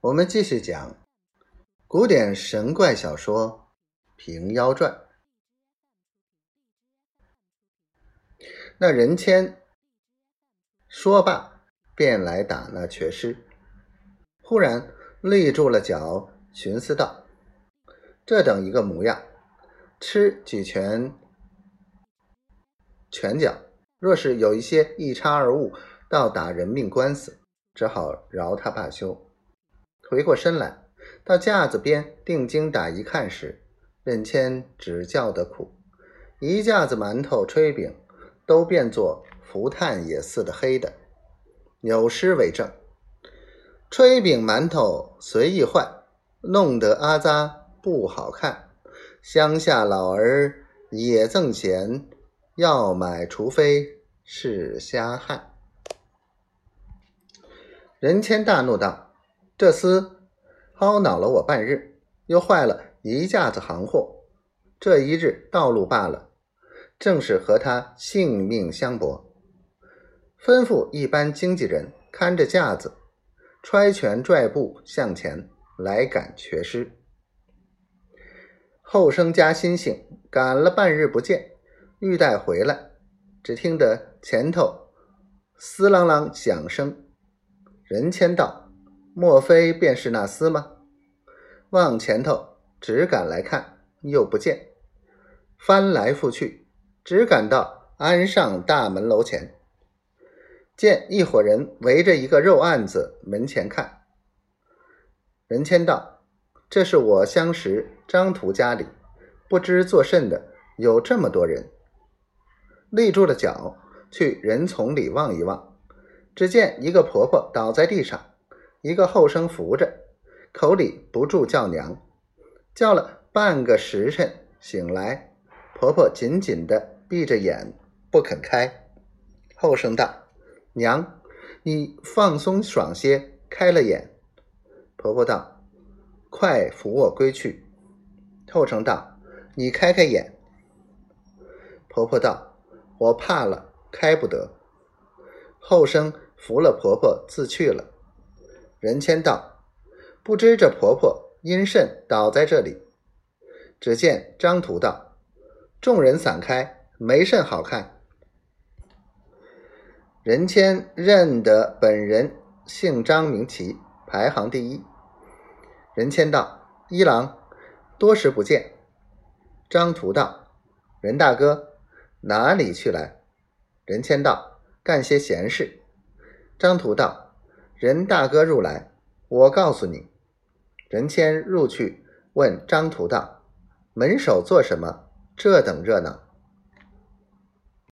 我们继续讲古典神怪小说《平妖传》。那人谦说罢，便来打那瘸尸。忽然立住了脚，寻思道：“这等一个模样，吃几拳拳脚，若是有一些一差二误，倒打人命官司，只好饶他罢休。”回过身来，到架子边定睛打一看时，任谦只叫得苦，一架子馒头、炊饼都变作浮炭也似的黑的。有诗为证，炊饼馒头随意换，弄得阿扎不好看。乡下老儿也赠钱，要买除非是瞎汉。任谦大怒道。这厮薅恼了我半日，又坏了一架子行货。这一日道路罢了，正是和他性命相搏。吩咐一班经纪人看着架子，揣拳拽步向前来赶瘸尸。后生加心性，赶了半日不见，欲待回来，只听得前头嘶啷啷响声，人谦道。莫非便是那厮吗？望前头，只赶来看，又不见。翻来覆去，只赶到安上大门楼前，见一伙人围着一个肉案子门前看。任谦道：“这是我相识张屠家里，不知作甚的，有这么多人。”立住了脚，去人丛里望一望，只见一个婆婆倒在地上。一个后生扶着，口里不住叫娘，叫了半个时辰，醒来，婆婆紧紧的闭着眼不肯开。后生道：“娘，你放松爽些，开了眼。”婆婆道：“快扶我归去。”后生道：“你开开眼。”婆婆道：“我怕了，开不得。”后生扶了婆婆自去了。任谦道：“不知这婆婆因甚倒在这里？”只见张屠道：“众人散开，没甚好看。”任谦认得本人姓张名齐，排行第一。任谦道：“一郎，多时不见。”张屠道：“任大哥哪里去来？”任谦道：“干些闲事。”张屠道。任大哥入来，我告诉你。任谦入去问张屠道：“门首做什么？这等热闹？”